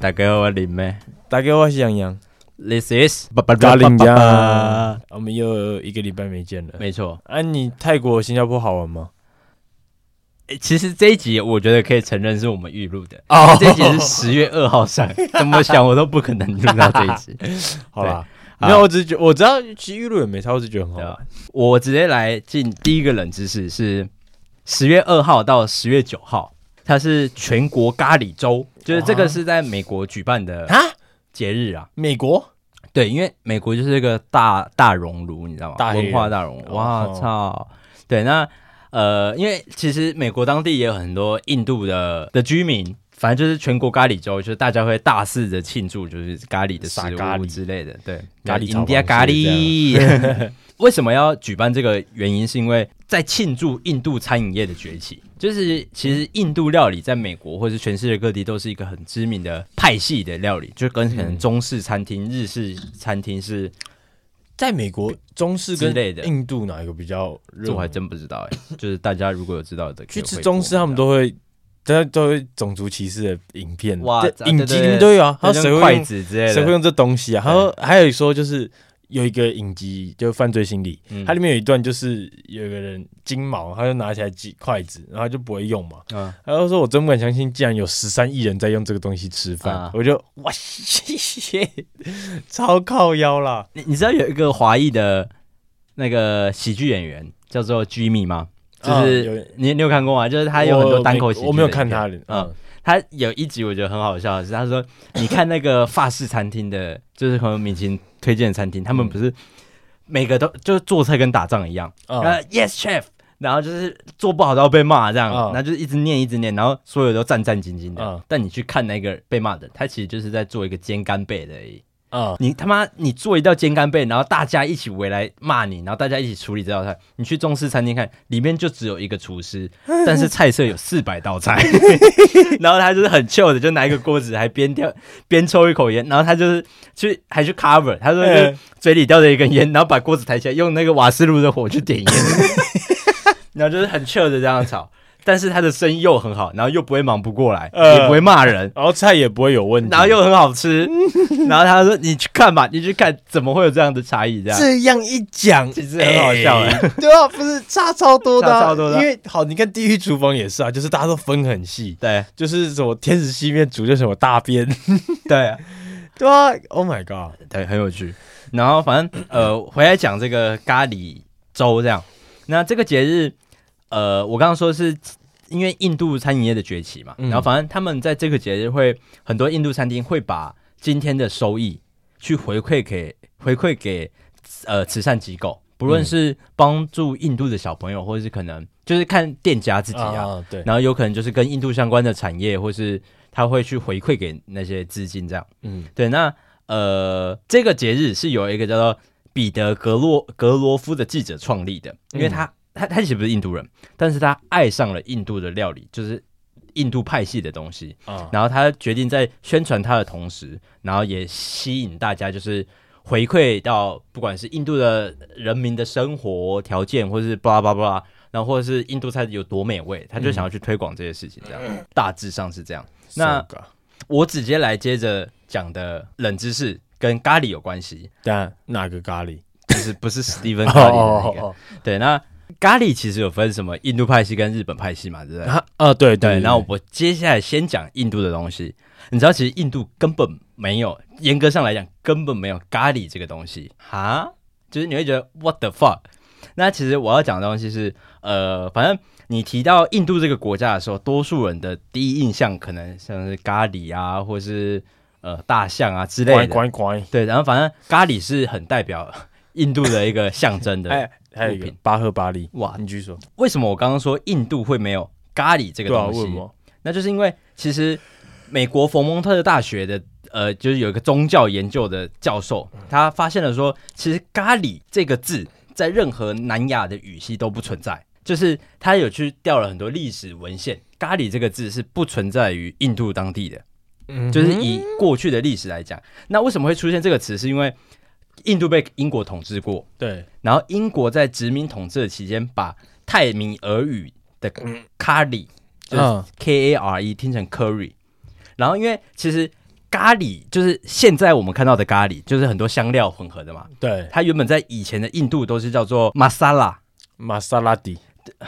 大家好，我林妹。大家好，我是杨洋。This is 咖喱酱。我们又一个礼拜没见了。没错。啊，你泰国、新加坡好玩吗？欸、其实这一集我觉得可以承认是我们预录的。哦。这一集是十月二号上，怎么想我都不可能录到这一集。好吧。没有，我只是觉我知道其实预录也没差，我只是觉得很好玩。我直接来进第一个冷知识是十月二号到十月九号。它是全国咖喱周，就是这个是在美国举办的啊节日啊。美国对，因为美国就是一个大大熔炉，你知道吗？大文化大熔炉。哇操！对，那呃，因为其实美国当地也有很多印度的的居民，反正就是全国咖喱周，就是大家会大肆的庆祝，就是咖喱的食物之类的。对，咖喱印第安咖喱。为什么要举办这个？原因是因为在庆祝印度餐饮业的崛起。就是其实印度料理在美国或是全世界各地都是一个很知名的派系的料理，就跟可能中式餐厅、日式餐厅是。在美国，中式之类的印度哪一个比较热？我还真不知道哎。就是大家如果有知道的，去吃中式，他们都会，都会种族歧视的影片哇，影集里面都有啊。还有谁会筷子之类的？谁会用这东西啊？他说还有说就是。有一个影集，就犯罪心理，嗯、它里面有一段，就是有一个人金毛，他就拿起来几筷子，然后就不会用嘛。嗯，他就说：“我真不敢相信，竟然有十三亿人在用这个东西吃饭。啊”我就哇 塞，超靠腰啦！你你知道有一个华裔的那个喜剧演员叫做 Jimmy 吗？就是、啊、你你有看过吗？就是他有很多单口喜剧，我没有看他的。嗯。嗯他有一集我觉得很好笑的是，他说：“你看那个法式餐厅的，就是可能明星推荐的餐厅，他们不是每个都就是做菜跟打仗一样，呃，Yes Chef，然后就是做不好都要被骂这样，然后就是一直念一直念，然后所有都战战兢兢的。但你去看那个被骂的，他其实就是在做一个煎干贝的而已。”啊！你他妈，你做一道煎干贝，然后大家一起围来骂你，然后大家一起处理这道菜。你去中式餐厅看，里面就只有一个厨师，但是菜色有四百道菜。然后他就是很 chill 的，就拿一个锅子，还边叼边抽一口烟，然后他就是去还去 cover，他说就嘴里叼着一根烟，然后把锅子抬起来，用那个瓦斯炉的火去点烟，然后就是很 chill 的这样炒。但是他的生意又很好，然后又不会忙不过来，呃、也不会骂人，然后菜也不会有问题，然后又很好吃。然后他说：“你去看吧，你去看，怎么会有这样的差异？”这样这样一讲，其实很好笑哎、欸，对啊，不是差超多的、啊，差超多的。因为好，你看《地狱厨房》也是啊，就是大家都分很细，对，就是什么天使西面煮就什么大便，对啊，对啊，Oh my god，对，很有趣。然后反正呃，回来讲这个咖喱粥这样，那这个节日。呃，我刚刚说是因为印度餐饮业的崛起嘛，嗯、然后反正他们在这个节日会很多印度餐厅会把今天的收益去回馈给回馈给呃慈善机构，不论是帮助印度的小朋友，或者是可能就是看店家自己啊，啊对，然后有可能就是跟印度相关的产业，或是他会去回馈给那些资金这样，嗯，对，那呃这个节日是有一个叫做彼得格洛格罗夫的记者创立的，因为他。嗯他他其实不是印度人，但是他爱上了印度的料理，就是印度派系的东西。啊，然后他决定在宣传他的同时，然后也吸引大家，就是回馈到不管是印度的人民的生活条件，或是巴拉巴拉，然后或者是印度菜有多美味，他就想要去推广这些事情。这样、嗯、大致上是这样。那我直接来接着讲的冷知识跟咖喱有关系。但哪个咖喱？就是不是 Steven 咖喱的那个？对，那。咖喱其实有分什么印度派系跟日本派系嘛，对不对？啊，呃、对对，对。然后我接下来先讲印度的东西。你知道，其实印度根本没有，严格上来讲，根本没有咖喱这个东西。哈，就是你会觉得 What the fuck？那其实我要讲的东西是，呃，反正你提到印度这个国家的时候，多数人的第一印象可能像是咖喱啊，或是呃大象啊之类的。乖乖乖。对，然后反正咖喱是很代表印度的一个象征的。哎还有一个巴赫巴利哇，你继续说，为什么我刚刚说印度会没有咖喱这个东西？啊、那就是因为其实美国佛蒙特大学的呃，就是有一个宗教研究的教授，他发现了说，其实咖喱这个字在任何南亚的语系都不存在，就是他有去调了很多历史文献，咖喱这个字是不存在于印度当地的，嗯，就是以过去的历史来讲，那为什么会出现这个词？是因为印度被英国统治过，对。然后英国在殖民统治的期间，把泰米尔语的咖喱，就是 K A R E 听成 curry。然后因为其实咖喱就是现在我们看到的咖喱，就是很多香料混合的嘛。对，它原本在以前的印度都是叫做玛莎拉，玛莎拉蒂，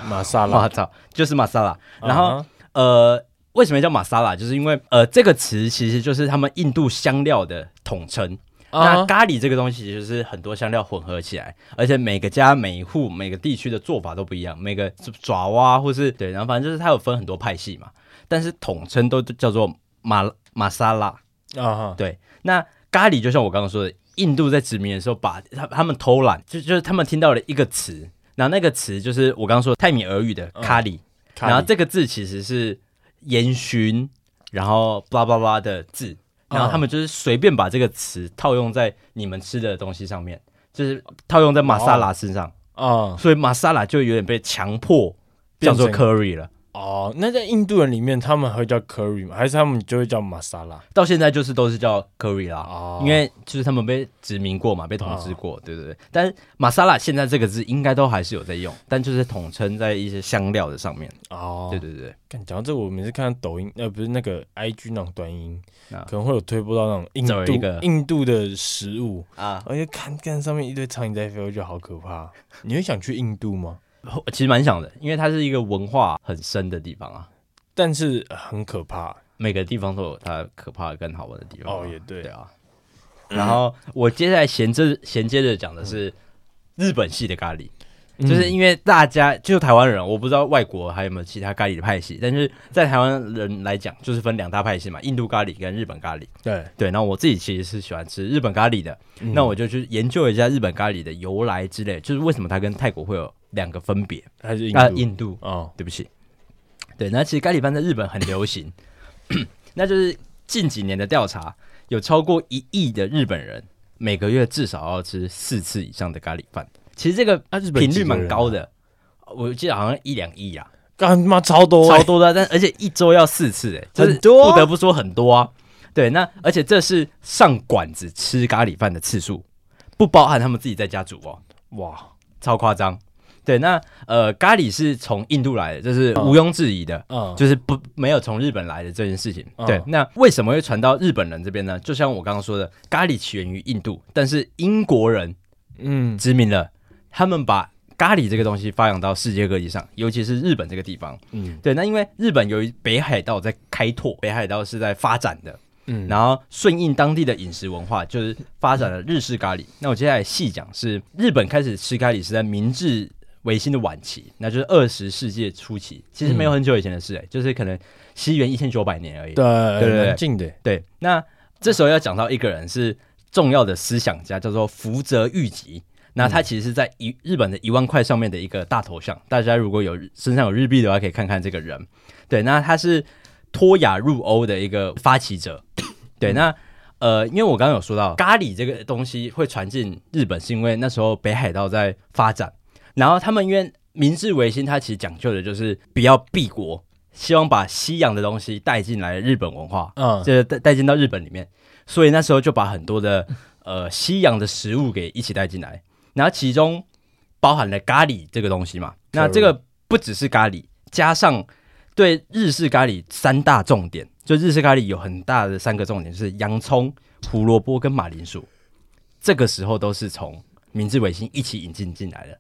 玛莎拉，我操，就是玛莎拉。然后、uh. 呃，为什么叫玛莎拉？就是因为呃，这个词其实就是他们印度香料的统称。Uh. 那咖喱这个东西就是很多香料混合起来，而且每个家、每一户、每个地区的做法都不一样。每个爪哇或是对，然后反正就是它有分很多派系嘛，但是统称都叫做马马沙拉。啊，uh. 对，那咖喱就像我刚刚说的，印度在殖民的时候把，他他们偷懒，就就是他们听到了一个词，然后那个词就是我刚刚说泰米尔语的咖喱，uh. 然后这个字其实是烟熏，然后巴拉巴拉的字，然后他们就是随便把这个词套用在你们吃的东西上面，就是套用在玛莎拉身上啊，uh. 所以玛莎拉就有点被强迫叫做 curry 了。哦，那在印度人里面，他们会叫 curry 吗？还是他们就会叫玛莎拉？到现在就是都是叫 curry 啦，哦、因为就是他们被殖民过嘛，被统治过，哦、对对对。但是玛莎拉现在这个字应该都还是有在用，但就是统称在一些香料的上面。哦，对对对。讲到这个，我每次看抖音，呃，不是那个 IG 那种短音，啊、可能会有推播到那种印度印度的食物啊，而且看看上面一堆苍蝇在飞，我觉得好可怕。你会想去印度吗？其实蛮想的，因为它是一个文化很深的地方啊，但是很可怕。每个地方都有它可怕跟好玩的地方。哦，也对，对啊。然后我接下来衔接衔接着讲的是日本系的咖喱，嗯、就是因为大家就台湾人，我不知道外国还有没有其他咖喱的派系，但是在台湾人来讲，就是分两大派系嘛，印度咖喱跟日本咖喱。对对，那我自己其实是喜欢吃日本咖喱的，嗯、那我就去研究一下日本咖喱的由来之类，就是为什么它跟泰国会有。两个分别还是印度？啊、印度哦，对不起，对，那其实咖喱饭在日本很流行，那就是近几年的调查，有超过一亿的日本人每个月至少要吃四次以上的咖喱饭。其实这个频率蛮高的，啊、我记得好像一两亿啊，干妈超多、欸、超多的，但而且一周要四次，哎，很多，不得不说很多啊。对，那而且这是上馆子吃咖喱饭的次数，不包含他们自己在家煮哦。哇，超夸张。对，那呃，咖喱是从印度来的，这是毋庸置疑的，嗯，就是不没有从日本来的这件事情。嗯、对，那为什么会传到日本人这边呢？就像我刚刚说的，咖喱起源于印度，但是英国人嗯殖民了，嗯、他们把咖喱这个东西发扬到世界各地上，尤其是日本这个地方。嗯，对，那因为日本由于北海道在开拓，北海道是在发展的，嗯，然后顺应当地的饮食文化，就是发展了日式咖喱。嗯、那我接下来细讲，是日本开始吃咖喱是在明治维新的晚期，那就是二十世纪初期，其实没有很久以前的事，哎、就是可能西元一千九百年而已。对对对，近的。对，那这时候要讲到一个人是重要的思想家，叫做福泽谕吉。那他其实是在一日本的一万块上面的一个大头像，大家如果有身上有日币的话，可以看看这个人。对，那他是脱亚入欧的一个发起者。对，那呃，因为我刚刚有说到咖喱这个东西会传进日本，是因为那时候北海道在发展。然后他们因为明治维新，它其实讲究的就是比较闭国，希望把西洋的东西带进来日本文化，嗯，就是带带进到日本里面，所以那时候就把很多的呃西洋的食物给一起带进来，然后其中包含了咖喱这个东西嘛，那这个不只是咖喱，加上对日式咖喱三大重点，就日式咖喱有很大的三个重点，就是洋葱、胡萝卜跟马铃薯，这个时候都是从明治维新一起引进进来的。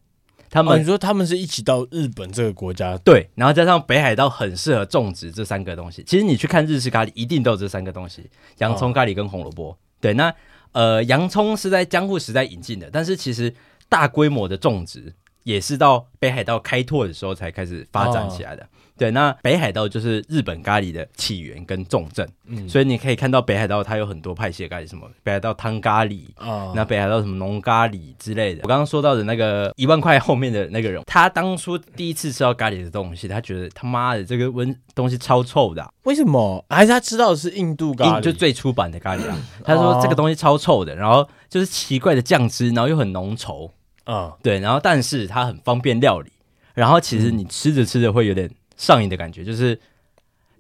他们、哦、你说他们是一起到日本这个国家，对，然后加上北海道很适合种植这三个东西。其实你去看日式咖喱，一定都有这三个东西：洋葱、咖喱跟红萝卜。哦、对，那呃，洋葱是在江户时代引进的，但是其实大规模的种植也是到北海道开拓的时候才开始发展起来的。哦对，那北海道就是日本咖喱的起源跟重镇，嗯，所以你可以看到北海道它有很多派系的咖喱，什么北海道汤咖喱啊，那北海道什么浓咖喱之类的。我刚刚说到的那个一万块后面的那个人，他当初第一次吃到咖喱的东西，他觉得他妈的这个温东西超臭的，啊，为什么？还是他吃到的是印度咖喱，就最初版的咖喱啊？他说这个东西超臭的，然后就是奇怪的酱汁，然后又很浓稠啊，对，然后但是它很方便料理，然后其实你吃着吃着会有点。上瘾的感觉就是，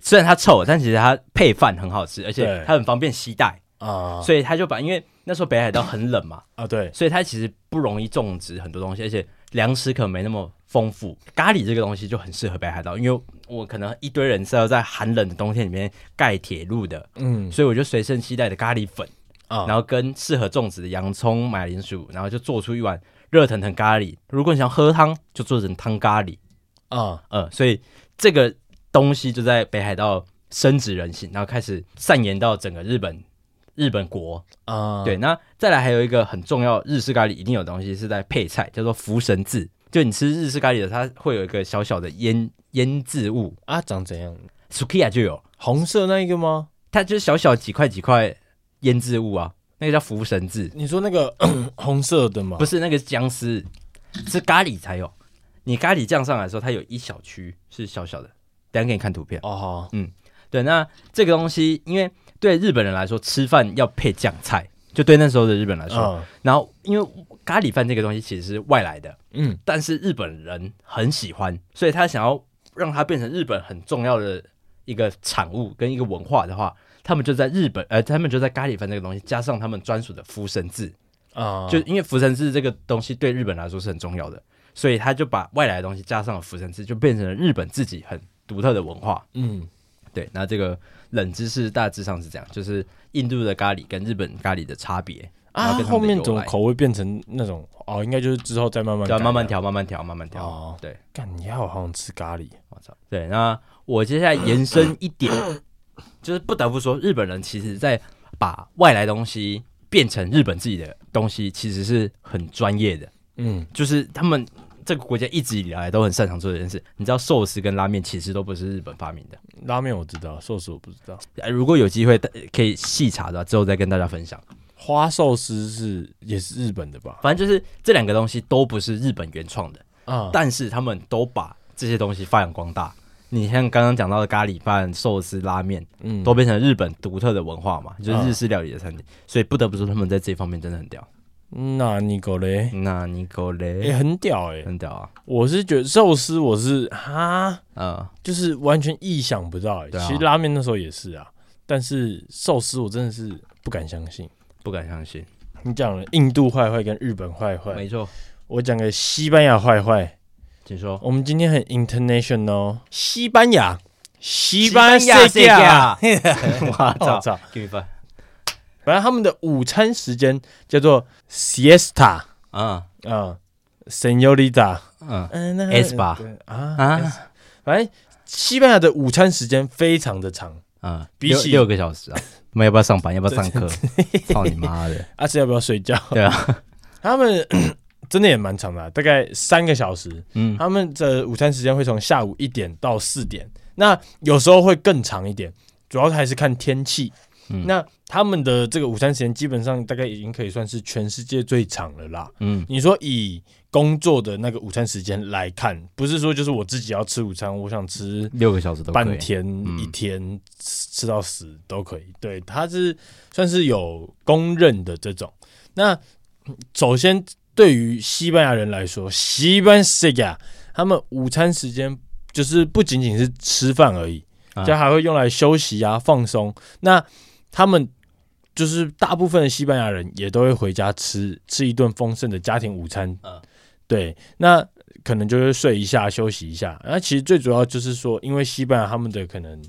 虽然它臭，但其实它配饭很好吃，而且它很方便携带啊，所以他就把，因为那时候北海道很冷嘛啊，对，所以它其实不容易种植很多东西，而且粮食可能没那么丰富。咖喱这个东西就很适合北海道，因为我可能一堆人是要在寒冷的冬天里面盖铁路的，嗯，所以我就随身携带的咖喱粉啊，然后跟适合种植的洋葱、马铃薯，然后就做出一碗热腾腾咖喱。如果你想喝汤，就做成汤咖喱。啊，嗯，所以这个东西就在北海道深植人心，然后开始散延到整个日本。日本国啊，对，那再来还有一个很重要日式咖喱一定有东西是在配菜，叫做福神字。就你吃日式咖喱的，它会有一个小小的腌腌制物啊，长怎样？Sukiya 就有红色那一个吗？它就是小小几块几块腌制物啊，那个叫福神字。你说那个 红色的吗？不是，那个是姜丝，是咖喱才有。你咖喱酱上来的时候，它有一小区是小小的，等下给你看图片哦。好，嗯，对，那这个东西因为。对日本人来说，吃饭要配酱菜，就对那时候的日本来说。嗯、然后，因为咖喱饭这个东西其实是外来的，嗯，但是日本人很喜欢，所以他想要让它变成日本很重要的一个产物跟一个文化的话，他们就在日本，呃，他们就在咖喱饭这个东西加上他们专属的福神字啊，嗯、就因为福神字这个东西对日本来说是很重要的，所以他就把外来的东西加上了福神渍，就变成了日本自己很独特的文化。嗯，对，那这个。冷知识大致上是这样，就是印度的咖喱跟日本咖喱的差别啊。后面怎么口味变成那种哦？应该就是之后再慢慢调，慢慢调，慢慢调，慢慢调。哦，对，干你好好像吃咖喱，我操！对，那我接下来延伸一点，就是不得不说，日本人其实在把外来东西变成日本自己的东西，其实是很专业的。嗯，就是他们。这个国家一直以来都很擅长做这件事。你知道寿司跟拉面其实都不是日本发明的。拉面我知道，寿司我不知道。如果有机会可以细查的话，之后再跟大家分享。花寿司是也是日本的吧？反正就是这两个东西都不是日本原创的啊，但是他们都把这些东西发扬光大。你像刚刚讲到的咖喱饭、寿司、拉面，嗯，都变成日本独特的文化嘛，就是日式料理的餐厅。所以不得不说，他们在这方面真的很屌。那你狗嘞？那你狗嘞？也很屌哎，很屌啊！我是觉得寿司，我是哈，嗯，就是完全意想不到哎。其实拉面那时候也是啊，但是寿司我真的是不敢相信，不敢相信。你讲了印度坏坏跟日本坏坏，没错。我讲个西班牙坏坏，请说。我们今天很 international，西班牙，西班牙，西班牙，我操，Give me five。反正他们的午餐时间叫做 siesta 啊啊，señorita 嗯，s 吧啊啊，反正西班牙的午餐时间非常的长啊，比起六个小时啊，他 们要不要上班？要不要上课？操你妈的！阿 是要不要睡觉？对啊，他们 真的也蛮长的，大概三个小时。嗯，他们的午餐时间会从下午一点到四点，那有时候会更长一点，主要还是看天气。嗯、那他们的这个午餐时间基本上大概已经可以算是全世界最长了啦。嗯，你说以工作的那个午餐时间来看，不是说就是我自己要吃午餐，我想吃六个小时都半天一天吃到死都可以。对，他是算是有公认的这种。那首先对于西班牙人来说，西班牙他们午餐时间就是不仅仅是吃饭而已，就还会用来休息啊、放松。那他们就是大部分的西班牙人也都会回家吃吃一顿丰盛的家庭午餐，嗯，对，那可能就会睡一下休息一下。那其实最主要就是说，因为西班牙他们的可能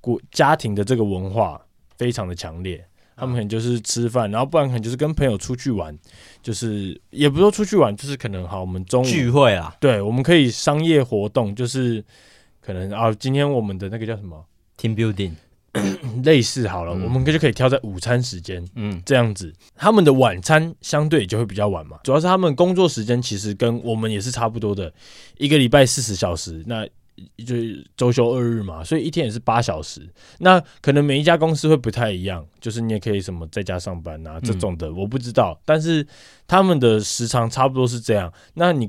国家庭的这个文化非常的强烈，他们可能就是吃饭，然后不然可能就是跟朋友出去玩，就是也不说出去玩，就是可能好我们中午聚会啊，对，我们可以商业活动，就是可能啊，今天我们的那个叫什么？Team building。类似好了，嗯、我们就可以挑在午餐时间，嗯，这样子，他们的晚餐相对就会比较晚嘛。主要是他们工作时间其实跟我们也是差不多的，一个礼拜四十小时，那就周休二日嘛，所以一天也是八小时。那可能每一家公司会不太一样，就是你也可以什么在家上班啊这种的，嗯、我不知道。但是他们的时长差不多是这样。那你。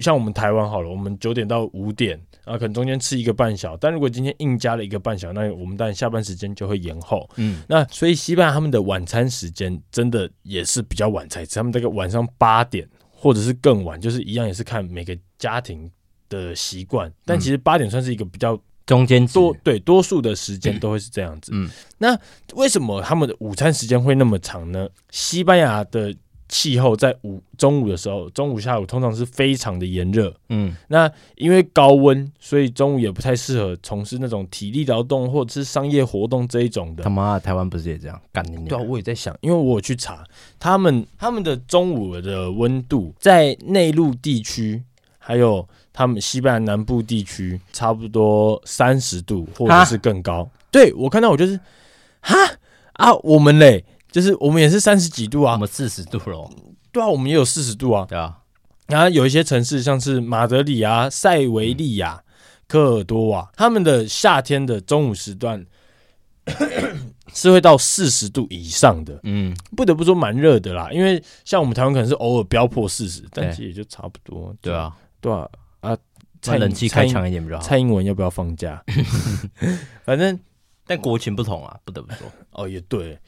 像我们台湾好了，我们九点到五点啊，可能中间吃一个半小时。但如果今天硬加了一个半小时，那我们当然下班时间就会延后。嗯，那所以西班牙他们的晚餐时间真的也是比较晚才吃，他们大概晚上八点或者是更晚，就是一样也是看每个家庭的习惯。但其实八点算是一个比较中间多，对，多数的时间都会是这样子。嗯，那为什么他们的午餐时间会那么长呢？西班牙的。气候在午中午的时候，中午下午通常是非常的炎热。嗯，那因为高温，所以中午也不太适合从事那种体力劳动或者是商业活动这一种的。他妈，台湾不是也这样干你？对啊，我也在想，因为我有去查他们他们的中午的温度，在内陆地区还有他们西班牙南部地区，差不多三十度或者是更高。对，我看到我就是，哈啊，我们嘞，就是我们也是三十几度啊，我们四十度喽。对啊，我们也有四十度啊。对啊，然后有一些城市，像是马德里啊、塞维利亚、嗯、科尔多瓦，他们的夏天的中午时段 是会到四十度以上的。嗯，不得不说蛮热的啦，因为像我们台湾可能是偶尔飙破四十，但其实也就差不多。对啊，对啊，啊，蔡冷气开强一点比较好。蔡英文要不要放假？反正。但国情不同啊，不得不说哦，也对。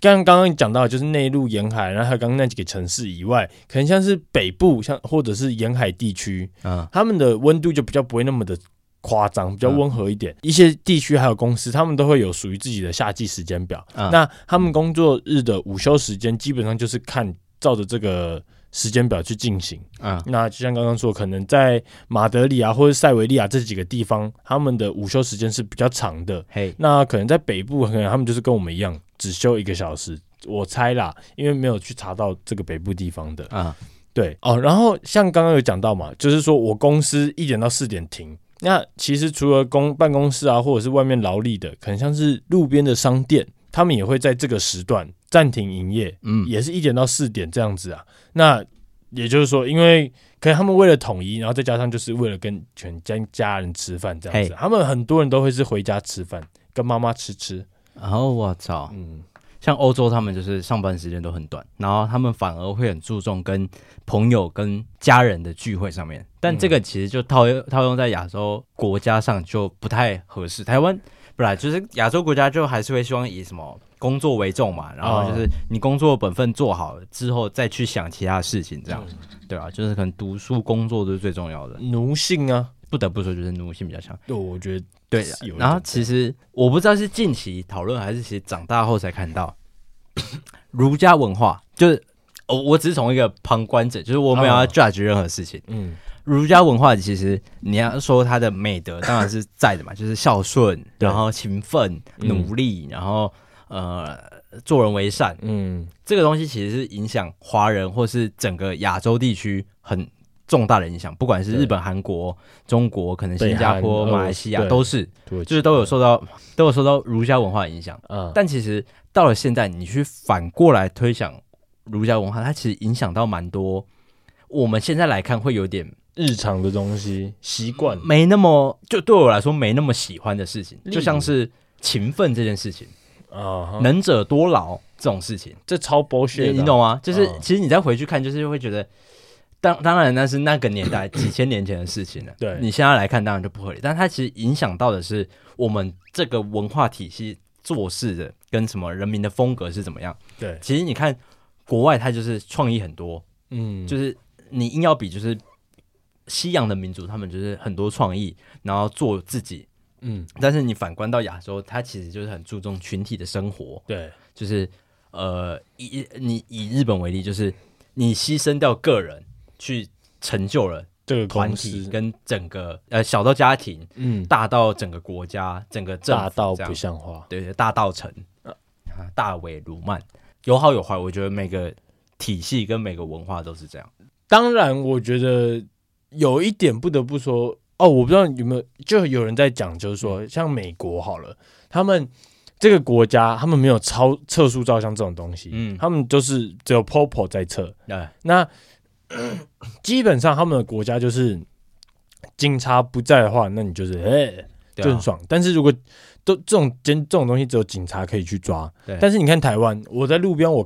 刚刚刚讲到，就是内陆沿海，然后还有刚刚那几个城市以外，可能像是北部，像或者是沿海地区，啊，他们的温度就比较不会那么的夸张，比较温和一点。一些地区还有公司，他们都会有属于自己的夏季时间表。那他们工作日的午休时间，基本上就是看照着这个。时间表去进行啊，那就像刚刚说，可能在马德里啊或者塞维利亚这几个地方，他们的午休时间是比较长的。嘿，那可能在北部，可能他们就是跟我们一样，只休一个小时。我猜啦，因为没有去查到这个北部地方的啊。对哦，然后像刚刚有讲到嘛，就是说我公司一点到四点停。那其实除了公办公室啊，或者是外面劳力的，可能像是路边的商店，他们也会在这个时段暂停营业。嗯，也是一点到四点这样子啊。那也就是说，因为可能他们为了统一，然后再加上就是为了跟全家家人吃饭这样子，他们很多人都会是回家吃饭，跟妈妈吃吃。然后我操，嗯，像欧洲他们就是上班时间都很短，然后他们反而会很注重跟朋友、跟家人的聚会上面。但这个其实就套用套用在亚洲国家上就不太合适。台湾不然就是亚洲国家就还是会希望以什么？工作为重嘛，然后就是你工作本分做好之后，再去想其他事情，这样，对啊，就是可能读书、工作都是最重要的。奴性啊，不得不说，就是奴性比较强。对，我觉得对。然后其实我不知道是近期讨论，还是其实长大后才看到儒家文化，就是我我只是从一个旁观者，就是我没有要 judge 任何事情。嗯。儒家文化其实你要说它的美德，当然是在的嘛，就是孝顺，然后勤奋、努力，然后。呃，做人为善，嗯，这个东西其实是影响华人或是整个亚洲地区很重大的影响，不管是日本、韩国、中国，可能新加坡、马来西亚都是，就是都有受到都有受到儒家文化的影响。嗯，但其实到了现在，你去反过来推想儒家文化，它其实影响到蛮多。我们现在来看，会有点日常的东西习惯，没那么就对我来说没那么喜欢的事情，就像是勤奋这件事情。啊，能者多劳这种事情，这超剥削，你懂吗？就是其实你再回去看，就是会觉得，当当然那是那个年代几千年前的事情了。对，你现在来看，当然就不合理。但它其实影响到的是我们这个文化体系做事的跟什么人民的风格是怎么样。对，其实你看国外，它就是创意很多，嗯，就是你硬要比，就是西洋的民族，他们就是很多创意，然后做自己。嗯，但是你反观到亚洲，它其实就是很注重群体的生活。对，就是呃，以你以日本为例，就是你牺牲掉个人去成就了这个团体跟整个呃小到家庭，嗯，大到整个国家，整个大到不像话，对对，大到城啊，大尾鲁曼有好有坏，我觉得每个体系跟每个文化都是这样。当然，我觉得有一点不得不说。哦，我不知道有没有，就有人在讲，就是说，像美国好了，他们这个国家，他们没有超测速照相这种东西，嗯，他们就是只有 popo 在测，对，那基本上他们的国家就是警察不在的话，那你就是哎、欸、就很爽，但是如果都这种这种东西只有警察可以去抓，对，但是你看台湾，我在路边，我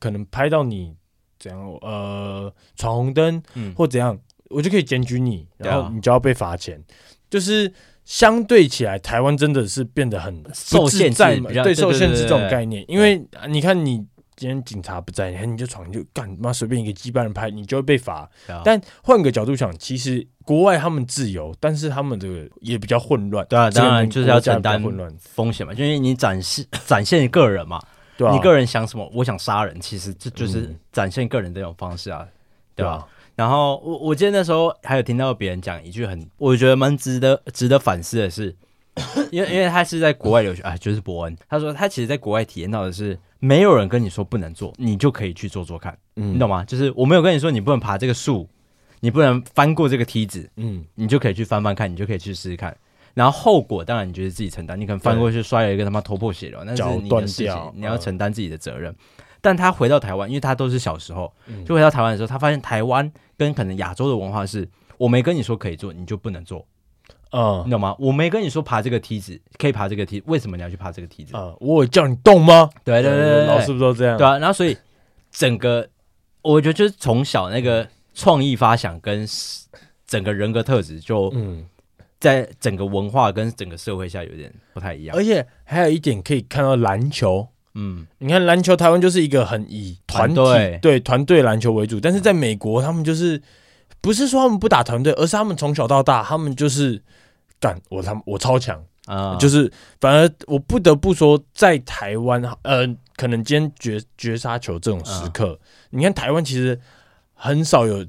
可能拍到你怎样，呃，闯红灯，嗯，或怎样。我就可以检举你，然后你就要被罚钱。就是相对起来，台湾真的是变得很受限制嘛，对，受限制这种概念。因为你看，你今天警察不在，你你就闯，你就干妈随便一个羁绊人拍，你就会被罚。但换个角度想，其实国外他们自由，但是他们这个也比较混乱。对啊，当然就是要承担混乱风险嘛，因为你展示 展现个人嘛。对啊，你个人想什么，我想杀人，其实这就是展现个人的一种方式啊，嗯、对吧？然后我我记得那时候还有听到别人讲一句很，我觉得蛮值得值得反思的是，因为因为他是在国外留学啊，就是伯恩，他说他其实在国外体验到的是，没有人跟你说不能做，你就可以去做做看，嗯，你懂吗？就是我没有跟你说你不能爬这个树，你不能翻过这个梯子，嗯，你就可以去翻翻看，你就可以去试试看。然后后果当然你觉得自己承担，你可能翻过去摔了一个他妈头破血流，那是你的事情，你要承担自己的责任。但他回到台湾，因为他都是小时候就回到台湾的时候，他发现台湾跟可能亚洲的文化是，我没跟你说可以做，你就不能做，嗯，你懂吗？我没跟你说爬这个梯子可以爬这个梯，为什么你要去爬这个梯子？啊，我有叫你动吗？对对对，老师不都这样？对啊，然后所以整个我觉得就是从小那个创意发想跟整个人格特质就嗯。在整个文化跟整个社会下有点不太一样，而且还有一点可以看到篮球，嗯，你看篮球台湾就是一个很以团体对团队篮球为主，但是在美国他们就是不是说他们不打团队，而是他们从小到大他们就是干我他们我超强。啊，就是反而我不得不说在台湾呃，可能今天绝绝杀球这种时刻，你看台湾其实很少有。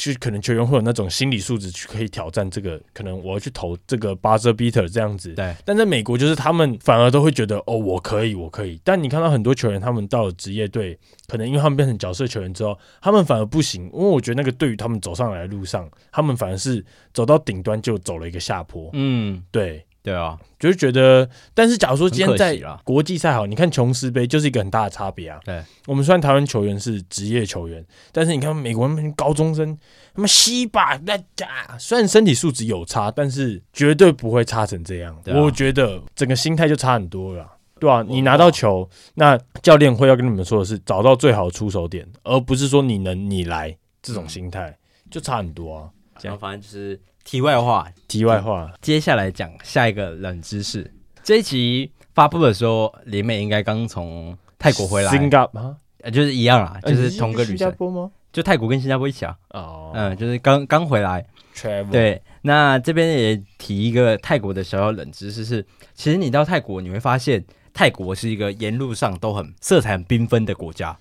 就可能球员会有那种心理素质去可以挑战这个，可能我要去投这个 buzzer beater 这样子。对。但在美国，就是他们反而都会觉得，哦，我可以，我可以。但你看到很多球员，他们到了职业队，可能因为他们变成角色球员之后，他们反而不行。因为我觉得那个对于他们走上来的路上，他们反而是走到顶端就走了一个下坡。嗯，对。对啊，就是觉得，但是假如说今天在国际赛好，你看琼斯杯就是一个很大的差别啊。对，我们虽然台湾球员是职业球员，但是你看美国那边高中生，他们西吧那家，虽然身体素质有差，但是绝对不会差成这样。啊、我觉得整个心态就差很多了，对吧、啊？你拿到球，那教练会要跟你们说的是找到最好的出手点，而不是说你能你来这种心态，就差很多啊。然后反正就是。题外话，题外话，接下来讲下一个冷知识。这一集发布的时候，林美应该刚从泰国回来，新加坡就是一样啊，就是同个旅程。新加坡吗？就泰国跟新加坡一起啊。哦，嗯，就是刚刚回来。Travel。对，那这边也提一个泰国的小小冷知识是，其实你到泰国你会发现，泰国是一个沿路上都很色彩很缤纷的国家。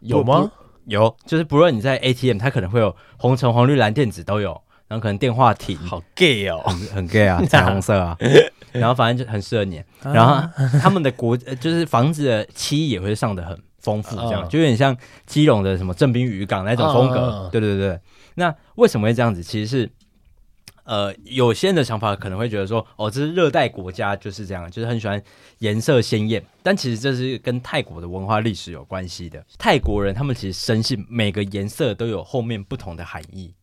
有吗？有，就是不论你在 ATM，它可能会有红橙黄绿蓝靛紫都有。然后可能电话亭好 gay 哦，很很 gay 啊，彩虹色啊，然后反正就很适合你。然后他们的国就是房子的漆也会上的很丰富，这样就有点像基隆的什么正滨渔港那种风格。对对对，那为什么会这样子？其实是呃，有些人的想法可能会觉得说，哦，这是热带国家就是这样，就是很喜欢颜色鲜艳。但其实这是跟泰国的文化历史有关系的。泰国人他们其实深信每个颜色都有后面不同的含义。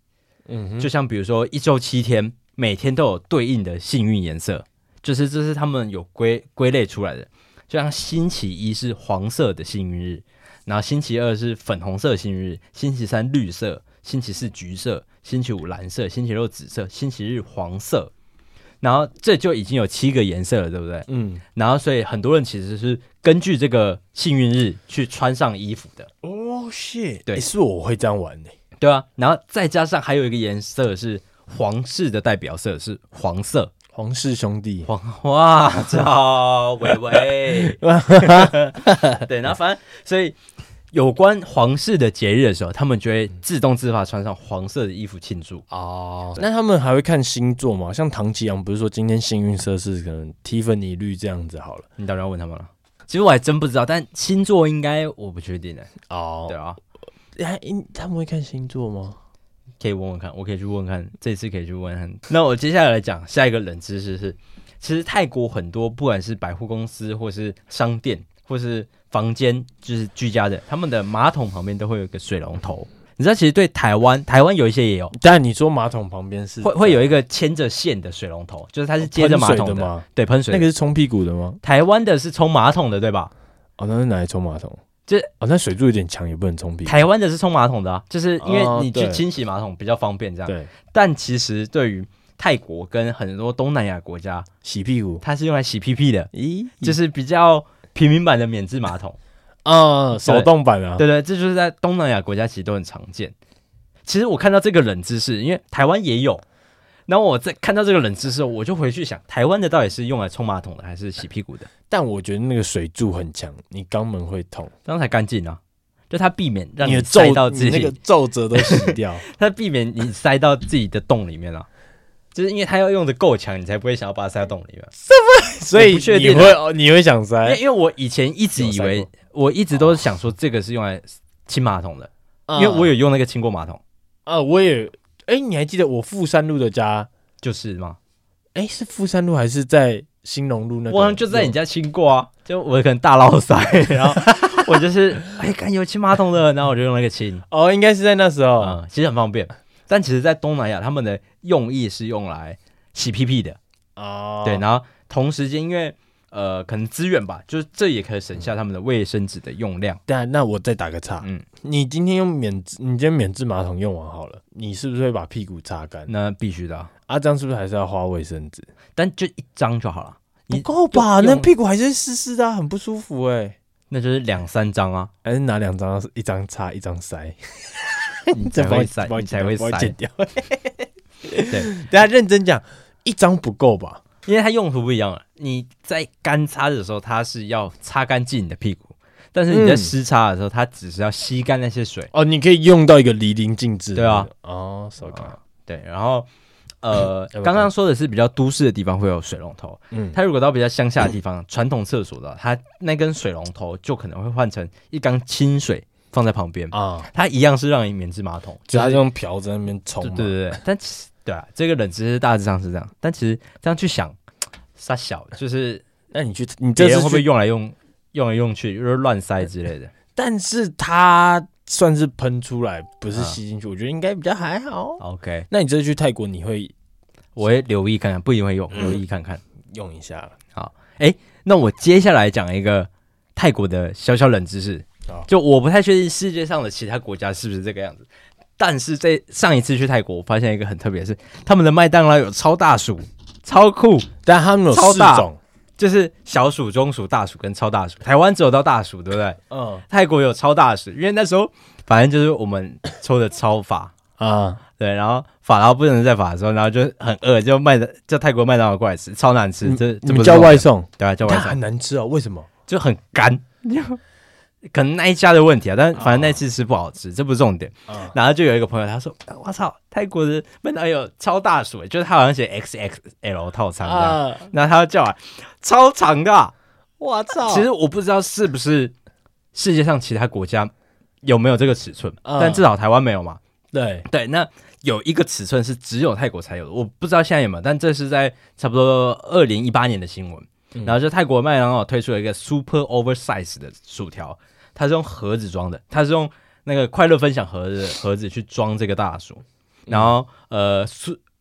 嗯，就像比如说一周七天，每天都有对应的幸运颜色，就是这是他们有归归类出来的。就像星期一是黄色的幸运日，然后星期二是粉红色幸运日，星期三绿色，星期四橘色，星期五蓝色，星期六紫色，星期日黄色，然后这就已经有七个颜色了，对不对？嗯，然后所以很多人其实是根据这个幸运日去穿上衣服的。哦，shit，对，是我会这样玩的。对啊，然后再加上还有一个颜色是皇室的代表色是黄色，皇室兄弟，黄哇，操，喂喂，对，然后反正所以有关皇室的节日的时候，他们就会自动自发穿上黄色的衣服庆祝哦。那他们还会看星座吗？像唐吉阳不是说今天幸运色是可能蒂芙尼绿这样子好了？你当然要问他们了。其实我还真不知道，但星座应该我不确定的哦。对啊。哎，他们会看星座吗？可以问问看，我可以去问问看，这次可以去问问看。那我接下来来讲下一个冷知识是，其实泰国很多不管是百货公司，或是商店，或是房间，就是居家的，他们的马桶旁边都会有一个水龙头。你知道，其实对台湾，台湾有一些也有，但你说马桶旁边是会会有一个牵着线的水龙头，就是它是接着马桶的，的吗？对，喷水。那个是冲屁股的吗？台湾的是冲马桶的，对吧？哦，那是拿来冲马桶。就哦，那水柱有点强，也不能冲屁。台湾的是冲马桶的啊，就是因为你去清洗马桶比较方便，这样。对。但其实对于泰国跟很多东南亚国家，洗屁股它是用来洗屁屁的。咦，就是比较平民版的免治马桶 啊，手动版啊。对对，这就是在东南亚国家其实都很常见。其实我看到这个冷知识，因为台湾也有，然后我在看到这个冷知识，我就回去想，台湾的到底是用来冲马桶的，还是洗屁股的？但我觉得那个水柱很强，你肛门会痛，这样才干净啊！就它避免让你塞到自己那个皱褶都洗掉，它避免你塞到自己的洞里面啊。就是因为它要用的够强，你才不会想要把它塞到洞里面。什么？所以你会你会想塞？因为我以前一直以为，我一直都是想说这个是用来清马桶的，因为我有用那个清过马桶。啊，我也。哎，你还记得我富山路的家就是吗？哎，是富山路还是在兴隆路那？我好像就在你家亲过啊，就我可能大漏塞，然后我就是哎，看有清马桶的，然后我就用那个亲。哦，应该是在那时候，嗯，其实很方便。但其实，在东南亚，他们的用意是用来洗屁屁的哦。对，然后同时间，因为呃，可能资源吧，就是这也可以省下他们的卫生纸的用量。但那我再打个岔，嗯，你今天用免，你今天免治马桶用完好了，你是不是会把屁股擦干？那必须的啊，啊，这样是不是还是要花卫生纸？但就一张就好了，不够吧？那屁股还是湿湿的啊，很不舒服哎。那就是两三张啊，还是拿两张？一张擦，一张塞。你才会塞，你才会塞掉。对，大家认真讲，一张不够吧？因为它用途不一样了。你在干擦的时候，它是要擦干净你的屁股；但是你在湿擦的时候，它只是要吸干那些水。哦，你可以用到一个淋漓尽致。对啊，哦，so good。对，然后呃，刚刚说的是比较都市的地方会有水龙头。嗯，它如果到比较乡下的地方，传统厕所的，它那根水龙头就可能会换成一缸清水。放在旁边啊，它一样是让你免治马桶，就它用瓢在那边冲。对对对，但其实对啊，这个冷知识大致上是这样。但其实这样去想，杀小就是，那你去你这会不会用来用用来用去，就是乱塞之类的？但是它算是喷出来，不是吸进去，我觉得应该比较还好。OK，那你这次去泰国，你会我会留意看看，不一定会用，留意看看用一下。好，哎，那我接下来讲一个泰国的小小冷知识。就我不太确定世界上的其他国家是不是这个样子，但是在上一次去泰国，我发现一个很特别的是，他们的麦当劳有超大薯，超酷，但他们有四种，就是小鼠、中鼠、大鼠跟超大鼠。台湾只有到大鼠，对不对？嗯。泰国有超大鼠，因为那时候反正就是我们抽的超法啊，对，然后法劳不能再法的时候，然后就很饿，就麦的叫泰国麦当劳过来吃，超难吃，这你们叫外送，对啊，叫外送很难吃哦，为什么？就很干。可能那一家的问题啊，但反正那次吃不好吃，哦、这不是重点。嗯、然后就有一个朋友他说：“我操，泰国的麦当有超大薯，就是他好像写 XXL 套餐这样。嗯”然后他就叫来超长的，我操！其实我不知道是不是 世界上其他国家有没有这个尺寸，嗯、但至少台湾没有嘛。对对，那有一个尺寸是只有泰国才有的，我不知道现在有没有，但这是在差不多二零一八年的新闻。嗯、然后就泰国麦当劳推出了一个 super oversize 的薯条，它是用盒子装的，它是用那个快乐分享盒子盒子去装这个大薯。然后呃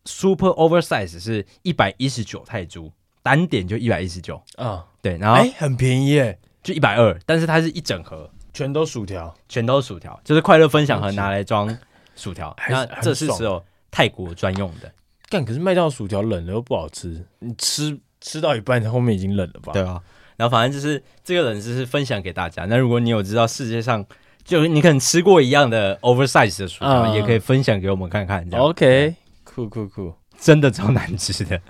，super oversize 是一百一十九泰铢，单点就一百一十九啊，对，然后哎很便宜耶，就一百二，但是它是一整盒，全都薯条，全都薯条，就是快乐分享盒拿来装薯条，那这是只有泰国专用的。干，可是麦当劳薯条冷了又不好吃，你吃。吃到一半，后面已经冷了吧？对啊，然后反正就是这个冷知识分享给大家。那如果你有知道世界上，就你可能吃过一样的 oversize 的薯条，嗯、也可以分享给我们看看。OK，酷酷酷，真的超难吃的。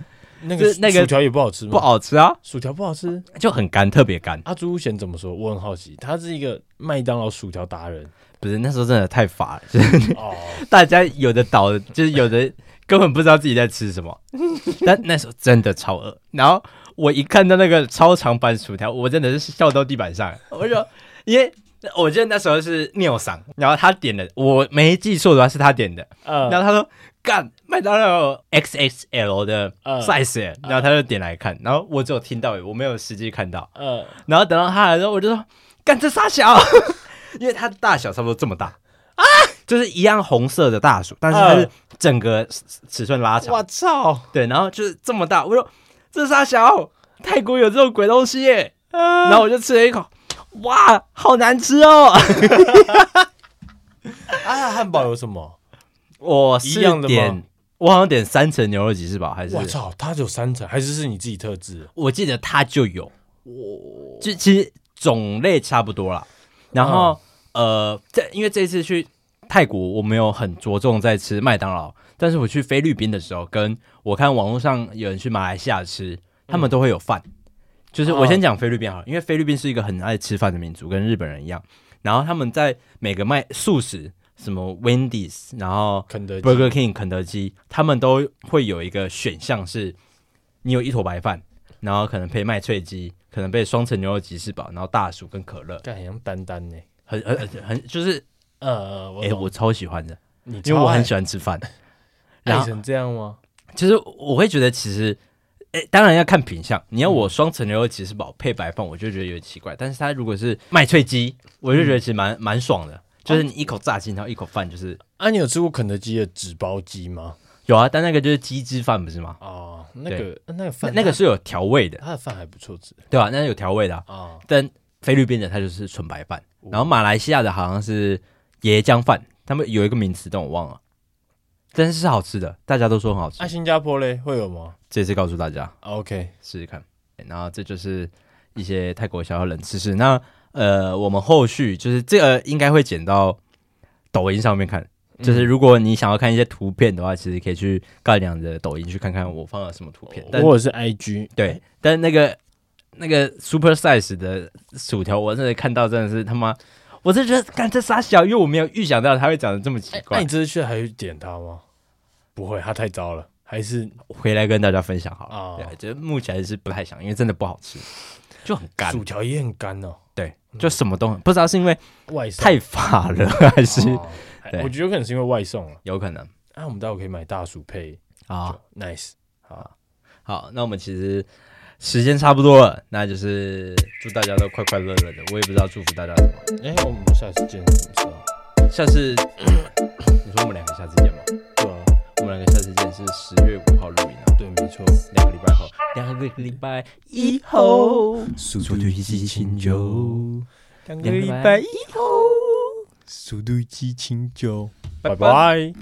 那 个那个薯条也不好吃吗？不好吃啊，薯条不好吃，就很干，特别干。阿朱贤怎么说？我很好奇，他是一个麦当劳薯条达人。不是，那时候真的太乏了，就 是哦、大家有的倒，就是有的。根本不知道自己在吃什么，但那时候真的超饿。然后我一看到那个超长版薯条，我真的是笑到地板上。我说，因为我记得那时候是尿嗓，然后他点的，我没记错的话是他点的。嗯，然后他说：“干，麦当劳 XXL 的 size。”然后他就点来看，然后我只有听到，我没有实际看到。嗯，然后等到他来的时候，我就说：“干，这啥小？” 因为它的大小差不多这么大啊。就是一样红色的大薯，但是它是整个尺寸拉长。我操！对，然后就是这么大。我说这是啥小？泰国有这种鬼东西耶！然后我就吃了一口，哇，好难吃哦！啊，汉堡有什么？我是点，我好像点三层牛肉吉士堡，还是？我操，它有三层，还是是你自己特制？我记得它就有，我就其实种类差不多啦。然后呃，这因为这次去。泰国我没有很着重在吃麦当劳，但是我去菲律宾的时候，跟我看网络上有人去马来西亚吃，他们都会有饭。嗯、就是我先讲菲律宾好了，因为菲律宾是一个很爱吃饭的民族，跟日本人一样。然后他们在每个卖素食，什么 Wendy's，然后肯德 Burger King 肯德基，他们都会有一个选项是，你有一坨白饭，然后可能配麦脆鸡，可能配双层牛肉吉士堡，然后大薯跟可乐。很像丹丹呢，很很很就是。呃，哎、欸，我超喜欢的，你因为我很喜欢吃饭。爱成这样吗？其实我会觉得，其实，哎、欸，当然要看品相。你要我双层牛肉吉士堡配白饭，我就觉得有点奇怪。但是它如果是麦脆鸡，我就觉得其实蛮蛮、嗯、爽的。就是你一口炸鸡，然后一口饭，就是。啊，你有吃过肯德基的纸包鸡吗？有啊，但那个就是鸡汁饭，不是吗？哦，那个那个饭，那个是有调味的，它的饭还不错吃，对吧、啊？那是有调味的啊。哦、但菲律宾的它就是纯白饭，然后马来西亚的好像是。椰浆饭，他们有一个名词，但我忘了，但是是好吃的，大家都说很好吃。那、啊、新加坡嘞会有吗？这次告诉大家，OK，试试看。然后这就是一些泰国小小冷知识。那呃，我们后续就是这个应该会剪到抖音上面看，就是如果你想要看一些图片的话，嗯、其实可以去盖良的抖音去看看我放了什么图片，或者是 IG。对，但那个那个 super size 的薯条，我真的看到真的是他妈。我是觉得，干这傻小，因为我没有预想到他会长得这么奇怪。那、欸、你这次去还会点他吗？不会，他太糟了。还是回来跟大家分享好了。哦、对，就目前是不太想，因为真的不好吃，就很干。薯条也很干哦。对，就什么都很不知道是因为外送太法了，还是？哦、我觉得有可能是因为外送了，有可能。那、啊、我们待会可以买大薯配啊，nice。好，好，那我们其实。时间差不多了，那就是祝大家都快快乐乐的。我也不知道祝福大家什么。哎、欸，我们下次见什么时候？下次你说我们两个下次见吗？对啊，我们两个下次见是十月五号录音啊。对，没错，两个礼拜后，两个礼拜以后，速度与激情就两个礼拜以后，速度与激情就，拜拜。